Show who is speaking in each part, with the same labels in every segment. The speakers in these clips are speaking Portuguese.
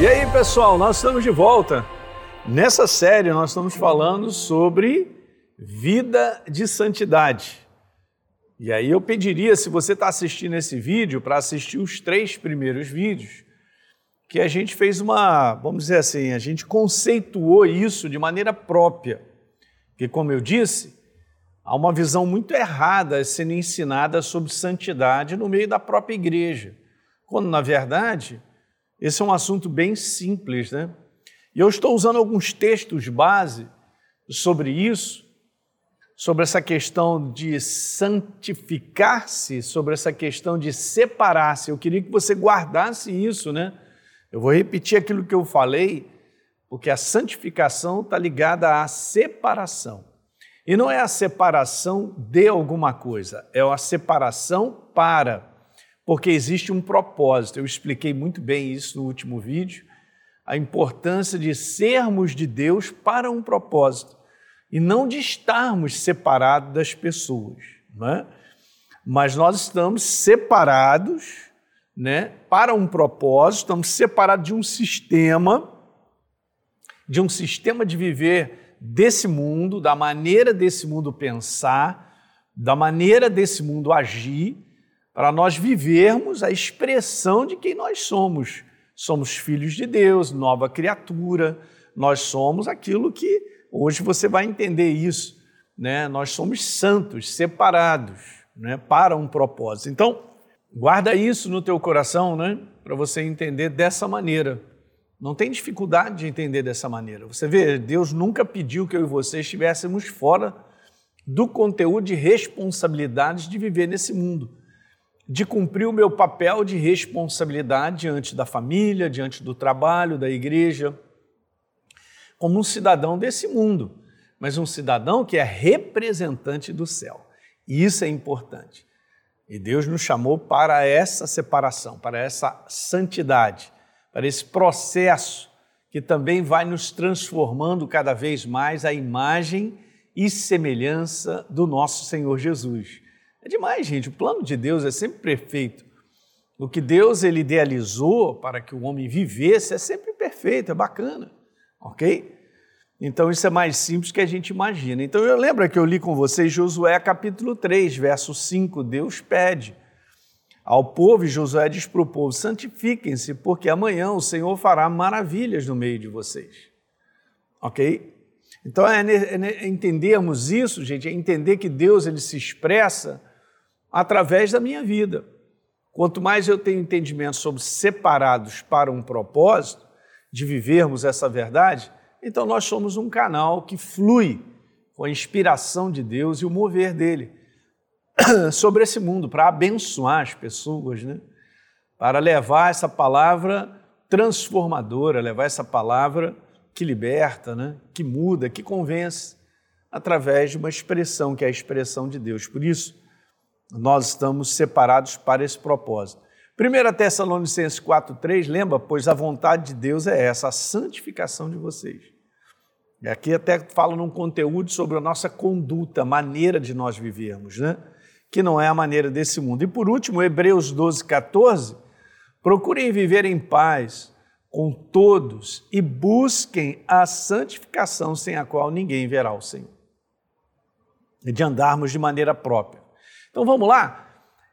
Speaker 1: E aí, pessoal, nós estamos de volta. Nessa série, nós estamos falando sobre vida de santidade. E aí, eu pediria, se você está assistindo esse vídeo, para assistir os três primeiros vídeos, que a gente fez uma, vamos dizer assim, a gente conceituou isso de maneira própria. Porque, como eu disse, há uma visão muito errada sendo ensinada sobre santidade no meio da própria igreja, quando, na verdade, esse é um assunto bem simples, né? E eu estou usando alguns textos base sobre isso, sobre essa questão de santificar-se, sobre essa questão de separar-se. Eu queria que você guardasse isso, né? Eu vou repetir aquilo que eu falei, porque a santificação está ligada à separação. E não é a separação de alguma coisa, é a separação para porque existe um propósito. Eu expliquei muito bem isso no último vídeo, a importância de sermos de Deus para um propósito e não de estarmos separados das pessoas, né? mas nós estamos separados né, para um propósito, estamos separados de um sistema, de um sistema de viver desse mundo, da maneira desse mundo pensar, da maneira desse mundo agir, para nós vivermos a expressão de quem nós somos. Somos filhos de Deus, nova criatura, nós somos aquilo que hoje você vai entender isso, né? Nós somos santos, separados, né, para um propósito. Então, guarda isso no teu coração, né, para você entender dessa maneira. Não tem dificuldade de entender dessa maneira. Você vê, Deus nunca pediu que eu e você estivéssemos fora do conteúdo de responsabilidades de viver nesse mundo de cumprir o meu papel de responsabilidade diante da família, diante do trabalho, da igreja, como um cidadão desse mundo, mas um cidadão que é representante do céu. E isso é importante. E Deus nos chamou para essa separação, para essa santidade, para esse processo que também vai nos transformando cada vez mais à imagem e semelhança do nosso Senhor Jesus. É demais, gente. O plano de Deus é sempre perfeito. O que Deus ele idealizou para que o homem vivesse é sempre perfeito, é bacana, ok? Então isso é mais simples que a gente imagina. Então eu lembro que eu li com vocês Josué capítulo 3, verso 5, Deus pede ao povo, e Josué diz para o povo, santifiquem-se, porque amanhã o Senhor fará maravilhas no meio de vocês. Ok? Então é, é entendermos isso, gente, é entender que Deus ele se expressa através da minha vida. Quanto mais eu tenho entendimento sobre separados para um propósito, de vivermos essa verdade, então nós somos um canal que flui com a inspiração de Deus e o mover dele sobre esse mundo, para abençoar as pessoas, né? para levar essa palavra transformadora, levar essa palavra que liberta, né? que muda, que convence, através de uma expressão que é a expressão de Deus. Por isso, nós estamos separados para esse propósito. 1 Tessalonicenses 4,3, lembra? Pois a vontade de Deus é essa, a santificação de vocês. E aqui até fala num conteúdo sobre a nossa conduta, a maneira de nós vivermos, né? que não é a maneira desse mundo. E por último, Hebreus 12, 14, procurem viver em paz com todos e busquem a santificação sem a qual ninguém verá o Senhor. De andarmos de maneira própria então vamos lá?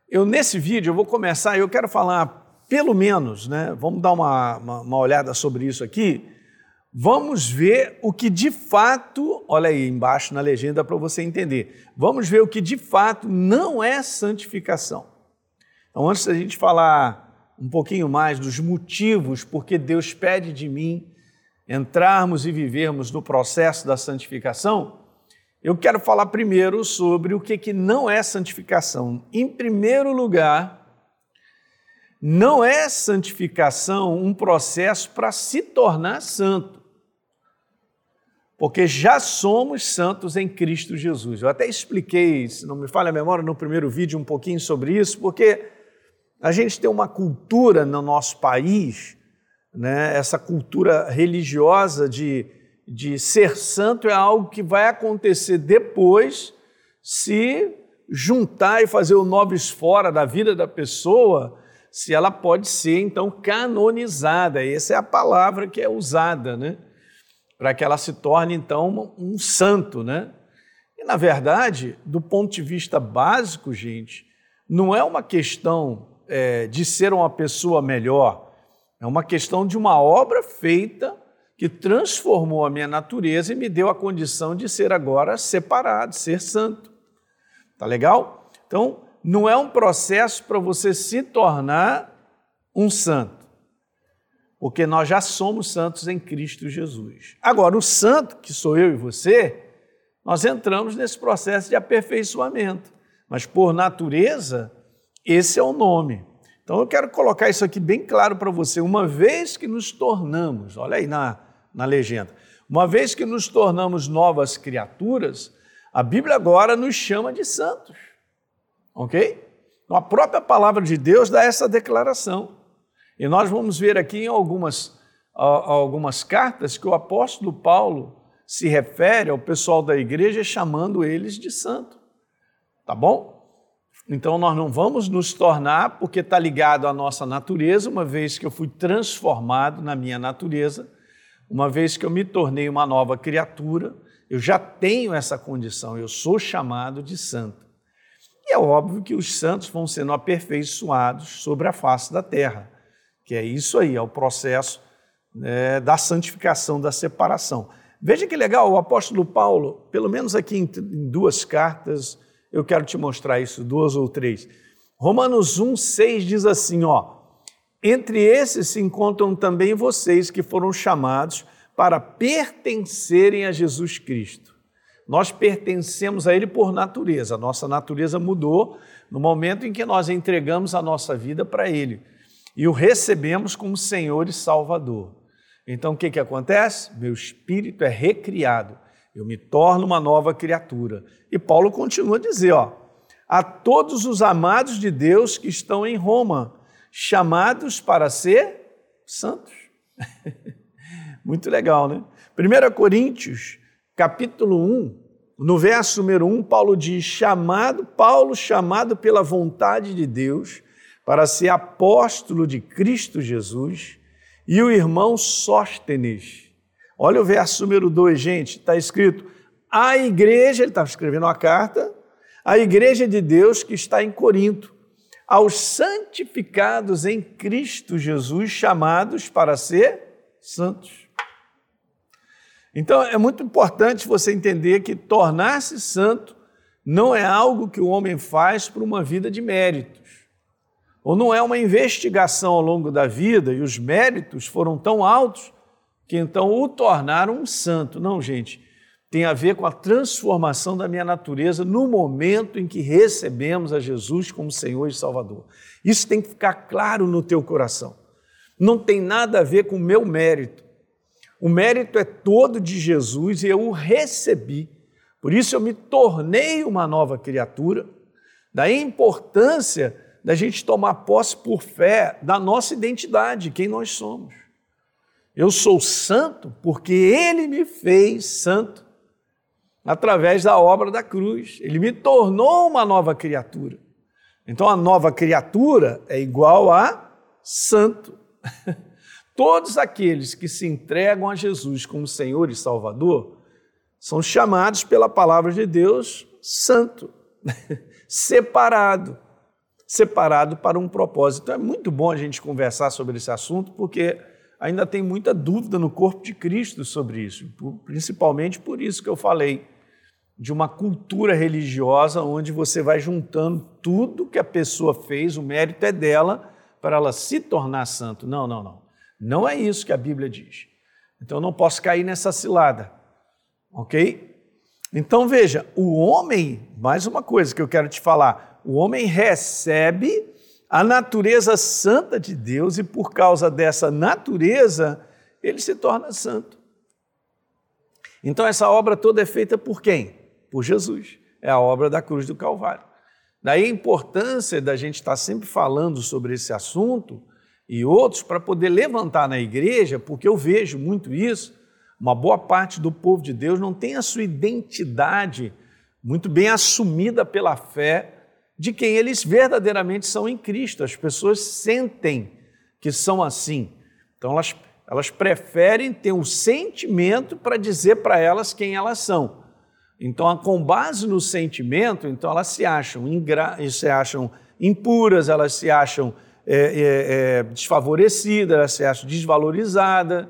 Speaker 1: Eu nesse vídeo eu vou começar, eu quero falar pelo menos, né? Vamos dar uma, uma, uma olhada sobre isso aqui. Vamos ver o que de fato, olha aí embaixo na legenda para você entender. Vamos ver o que de fato não é santificação. Então, antes da gente falar um pouquinho mais dos motivos porque Deus pede de mim entrarmos e vivermos no processo da santificação, eu quero falar primeiro sobre o que, que não é santificação. Em primeiro lugar, não é santificação um processo para se tornar santo, porque já somos santos em Cristo Jesus. Eu até expliquei, se não me falha a memória, no primeiro vídeo um pouquinho sobre isso, porque a gente tem uma cultura no nosso país, né, essa cultura religiosa de de ser santo é algo que vai acontecer depois se juntar e fazer o nobres fora da vida da pessoa, se ela pode ser então canonizada. Essa é a palavra que é usada, né? Para que ela se torne então um santo, né? E na verdade, do ponto de vista básico, gente, não é uma questão é, de ser uma pessoa melhor, é uma questão de uma obra feita que transformou a minha natureza e me deu a condição de ser agora separado, ser santo. Tá legal? Então, não é um processo para você se tornar um santo, porque nós já somos santos em Cristo Jesus. Agora, o santo, que sou eu e você, nós entramos nesse processo de aperfeiçoamento, mas por natureza, esse é o nome. Então eu quero colocar isso aqui bem claro para você. Uma vez que nos tornamos, olha aí na, na legenda, uma vez que nos tornamos novas criaturas, a Bíblia agora nos chama de santos. Ok? Então, a própria palavra de Deus dá essa declaração. E nós vamos ver aqui em algumas, algumas cartas que o apóstolo Paulo se refere ao pessoal da igreja chamando eles de santo. Tá bom? Então nós não vamos nos tornar, porque está ligado à nossa natureza, uma vez que eu fui transformado na minha natureza, uma vez que eu me tornei uma nova criatura, eu já tenho essa condição, eu sou chamado de santo. E é óbvio que os santos vão sendo aperfeiçoados sobre a face da terra, que é isso aí, é o processo né, da santificação, da separação. Veja que legal, o apóstolo Paulo, pelo menos aqui em duas cartas, eu quero te mostrar isso, duas ou três. Romanos 1, 6 diz assim: ó, entre esses se encontram também vocês que foram chamados para pertencerem a Jesus Cristo. Nós pertencemos a Ele por natureza, nossa natureza mudou no momento em que nós entregamos a nossa vida para Ele e o recebemos como Senhor e Salvador. Então o que, que acontece? Meu espírito é recriado eu me torno uma nova criatura. E Paulo continua a dizer, ó, a todos os amados de Deus que estão em Roma, chamados para ser santos. Muito legal, né? 1 Coríntios, capítulo 1, no verso número 1, Paulo diz: chamado, Paulo chamado pela vontade de Deus para ser apóstolo de Cristo Jesus, e o irmão Sóstenes, Olha o verso número 2, gente, está escrito: a igreja, ele estava escrevendo uma carta, a igreja de Deus que está em Corinto, aos santificados em Cristo Jesus, chamados para ser santos. Então é muito importante você entender que tornar-se santo não é algo que o homem faz por uma vida de méritos, ou não é uma investigação ao longo da vida e os méritos foram tão altos que então o tornaram um santo. Não, gente, tem a ver com a transformação da minha natureza no momento em que recebemos a Jesus como Senhor e Salvador. Isso tem que ficar claro no teu coração. Não tem nada a ver com o meu mérito. O mérito é todo de Jesus e eu o recebi. Por isso eu me tornei uma nova criatura. Daí a importância da gente tomar posse por fé da nossa identidade, quem nós somos. Eu sou santo porque Ele me fez santo através da obra da cruz. Ele me tornou uma nova criatura. Então a nova criatura é igual a santo. Todos aqueles que se entregam a Jesus como Senhor e Salvador são chamados pela palavra de Deus santo, separado, separado para um propósito. É muito bom a gente conversar sobre esse assunto porque ainda tem muita dúvida no corpo de Cristo sobre isso, principalmente por isso que eu falei de uma cultura religiosa onde você vai juntando tudo que a pessoa fez, o mérito é dela para ela se tornar santo. Não, não, não. Não é isso que a Bíblia diz. Então eu não posso cair nessa cilada. OK? Então veja, o homem, mais uma coisa que eu quero te falar, o homem recebe a natureza santa de Deus e por causa dessa natureza, ele se torna santo. Então essa obra toda é feita por quem? Por Jesus. É a obra da cruz do Calvário. Daí a importância da gente estar sempre falando sobre esse assunto e outros para poder levantar na igreja, porque eu vejo muito isso. Uma boa parte do povo de Deus não tem a sua identidade muito bem assumida pela fé de quem eles verdadeiramente são em Cristo. As pessoas sentem que são assim. Então elas, elas preferem ter um sentimento para dizer para elas quem elas são. Então, com base no sentimento, então elas se acham, ingra... se acham impuras, elas se acham é, é, é, desfavorecidas, elas se acham desvalorizadas,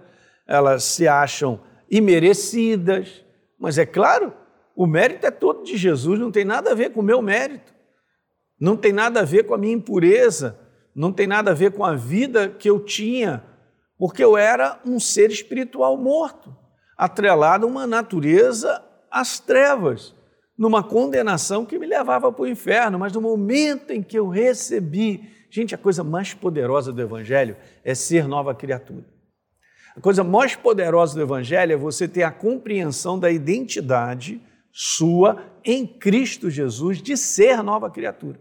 Speaker 1: elas se acham imerecidas. Mas é claro, o mérito é todo de Jesus, não tem nada a ver com o meu mérito, não tem nada a ver com a minha impureza, não tem nada a ver com a vida que eu tinha, porque eu era um ser espiritual morto, atrelado a uma natureza às trevas, numa condenação que me levava para o inferno, mas no momento em que eu recebi, gente, a coisa mais poderosa do Evangelho é ser nova criatura. A coisa mais poderosa do Evangelho é você ter a compreensão da identidade sua em Cristo Jesus de ser nova criatura.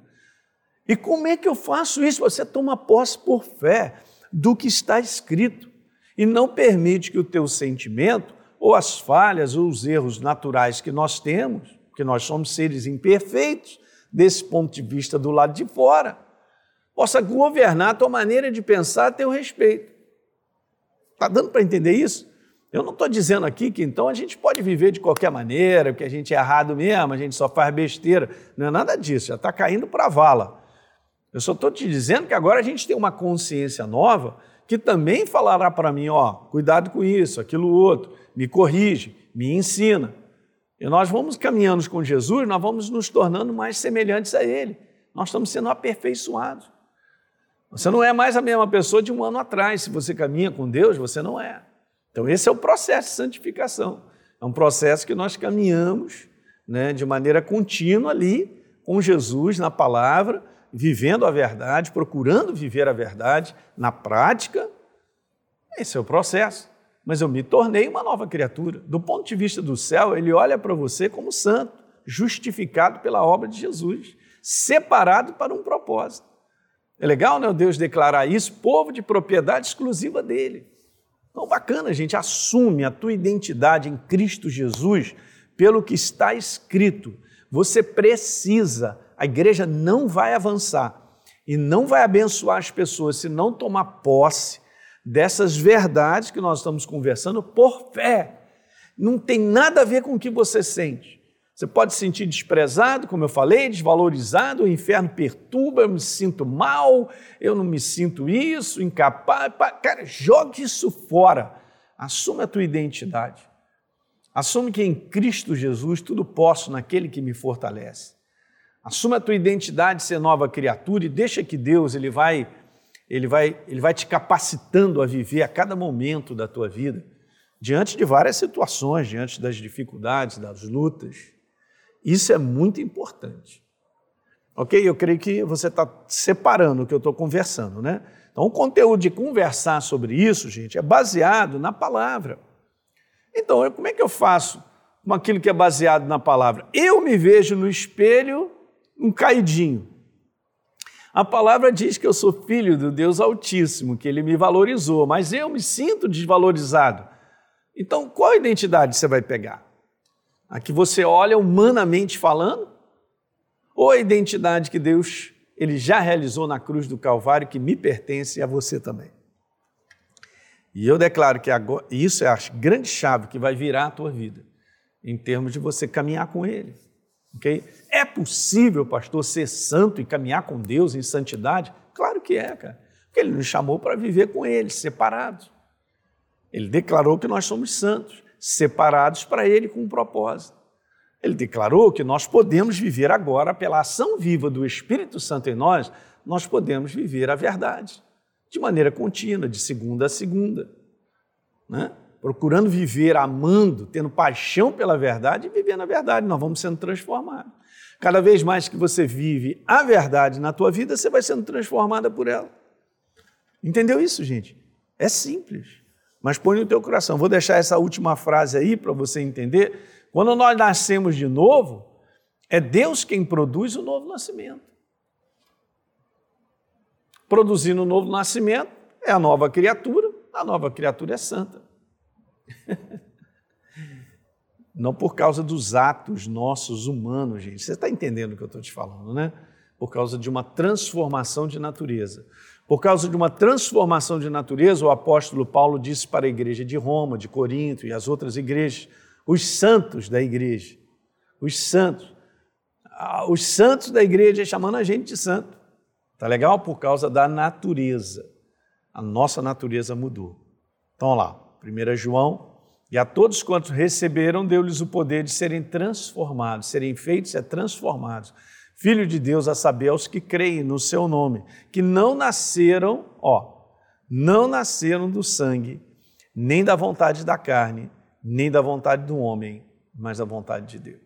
Speaker 1: E como é que eu faço isso? Você toma posse por fé do que está escrito e não permite que o teu sentimento ou as falhas ou os erros naturais que nós temos, porque nós somos seres imperfeitos, desse ponto de vista do lado de fora, possa governar a tua maneira de pensar a teu respeito. Está dando para entender isso? Eu não estou dizendo aqui que então a gente pode viver de qualquer maneira, que a gente é errado mesmo, a gente só faz besteira. Não é nada disso, já está caindo para a vala. Eu só estou te dizendo que agora a gente tem uma consciência nova que também falará para mim, ó, cuidado com isso, aquilo outro me corrige, me ensina. E nós vamos caminhando com Jesus, nós vamos nos tornando mais semelhantes a Ele. Nós estamos sendo aperfeiçoados. Você não é mais a mesma pessoa de um ano atrás. Se você caminha com Deus, você não é. Então, esse é o processo de santificação. É um processo que nós caminhamos né, de maneira contínua ali com Jesus na palavra, vivendo a verdade, procurando viver a verdade na prática. Esse é o processo mas eu me tornei uma nova criatura. Do ponto de vista do céu, ele olha para você como santo, justificado pela obra de Jesus, separado para um propósito. É legal, né, Deus declarar isso, povo de propriedade exclusiva dele. Então, bacana, gente, assume a tua identidade em Cristo Jesus pelo que está escrito. Você precisa, a igreja não vai avançar e não vai abençoar as pessoas se não tomar posse dessas verdades que nós estamos conversando por fé. Não tem nada a ver com o que você sente. Você pode se sentir desprezado, como eu falei, desvalorizado, o inferno perturba, eu me sinto mal, eu não me sinto isso, incapaz. Cara, jogue isso fora. Assume a tua identidade. Assume que em Cristo Jesus tudo posso naquele que me fortalece. Assume a tua identidade, ser nova criatura e deixa que Deus ele vai ele vai, ele vai te capacitando a viver a cada momento da tua vida, diante de várias situações, diante das dificuldades, das lutas. Isso é muito importante. Ok? Eu creio que você está separando o que eu estou conversando, né? Então, o conteúdo de conversar sobre isso, gente, é baseado na palavra. Então, como é que eu faço com aquilo que é baseado na palavra? Eu me vejo no espelho um caidinho. A palavra diz que eu sou filho do Deus Altíssimo, que ele me valorizou, mas eu me sinto desvalorizado. Então, qual identidade você vai pegar? A que você olha humanamente falando? Ou a identidade que Deus ele já realizou na cruz do Calvário, que me pertence e a você também? E eu declaro que agora, isso é a grande chave que vai virar a tua vida, em termos de você caminhar com Ele. Okay? É possível, pastor, ser santo e caminhar com Deus em santidade? Claro que é, cara. Porque ele nos chamou para viver com Ele, separados. Ele declarou que nós somos santos, separados para Ele com um propósito. Ele declarou que nós podemos viver agora, pela ação viva do Espírito Santo em nós, nós podemos viver a verdade, de maneira contínua, de segunda a segunda. Né? Procurando viver amando, tendo paixão pela verdade e vivendo a verdade. Nós vamos sendo transformados. Cada vez mais que você vive a verdade na tua vida, você vai sendo transformada por ela. Entendeu isso, gente? É simples, mas põe no teu coração. Vou deixar essa última frase aí para você entender. Quando nós nascemos de novo, é Deus quem produz o novo nascimento. Produzindo o novo nascimento é a nova criatura, a nova criatura é santa. Não por causa dos atos nossos humanos, gente. Você está entendendo o que eu estou te falando, né? Por causa de uma transformação de natureza. Por causa de uma transformação de natureza, o apóstolo Paulo disse para a igreja de Roma, de Corinto e as outras igrejas, os santos da igreja, os santos, os santos da igreja chamando a gente de santo. Tá legal? Por causa da natureza. A nossa natureza mudou. Então, lá, 1 João, e a todos quantos receberam, deu-lhes o poder de serem transformados, serem feitos e transformados Filho de Deus, a saber, aos que creem no seu nome, que não nasceram, ó, não nasceram do sangue, nem da vontade da carne, nem da vontade do homem, mas da vontade de Deus.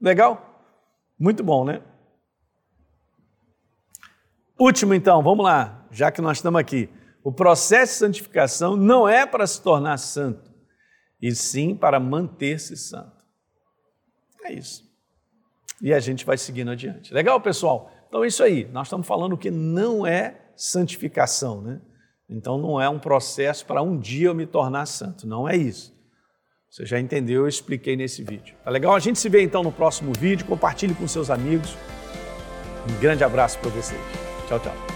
Speaker 1: Legal? Muito bom, né? Último, então, vamos lá, já que nós estamos aqui. O processo de santificação não é para se tornar santo, e sim para manter-se santo. É isso e a gente vai seguindo adiante. Legal, pessoal? Então é isso aí. Nós estamos falando que não é santificação, né? Então não é um processo para um dia eu me tornar santo. Não é isso. Você já entendeu, eu expliquei nesse vídeo. Tá legal? A gente se vê então no próximo vídeo. Compartilhe com seus amigos. Um grande abraço para vocês. Tchau, tchau.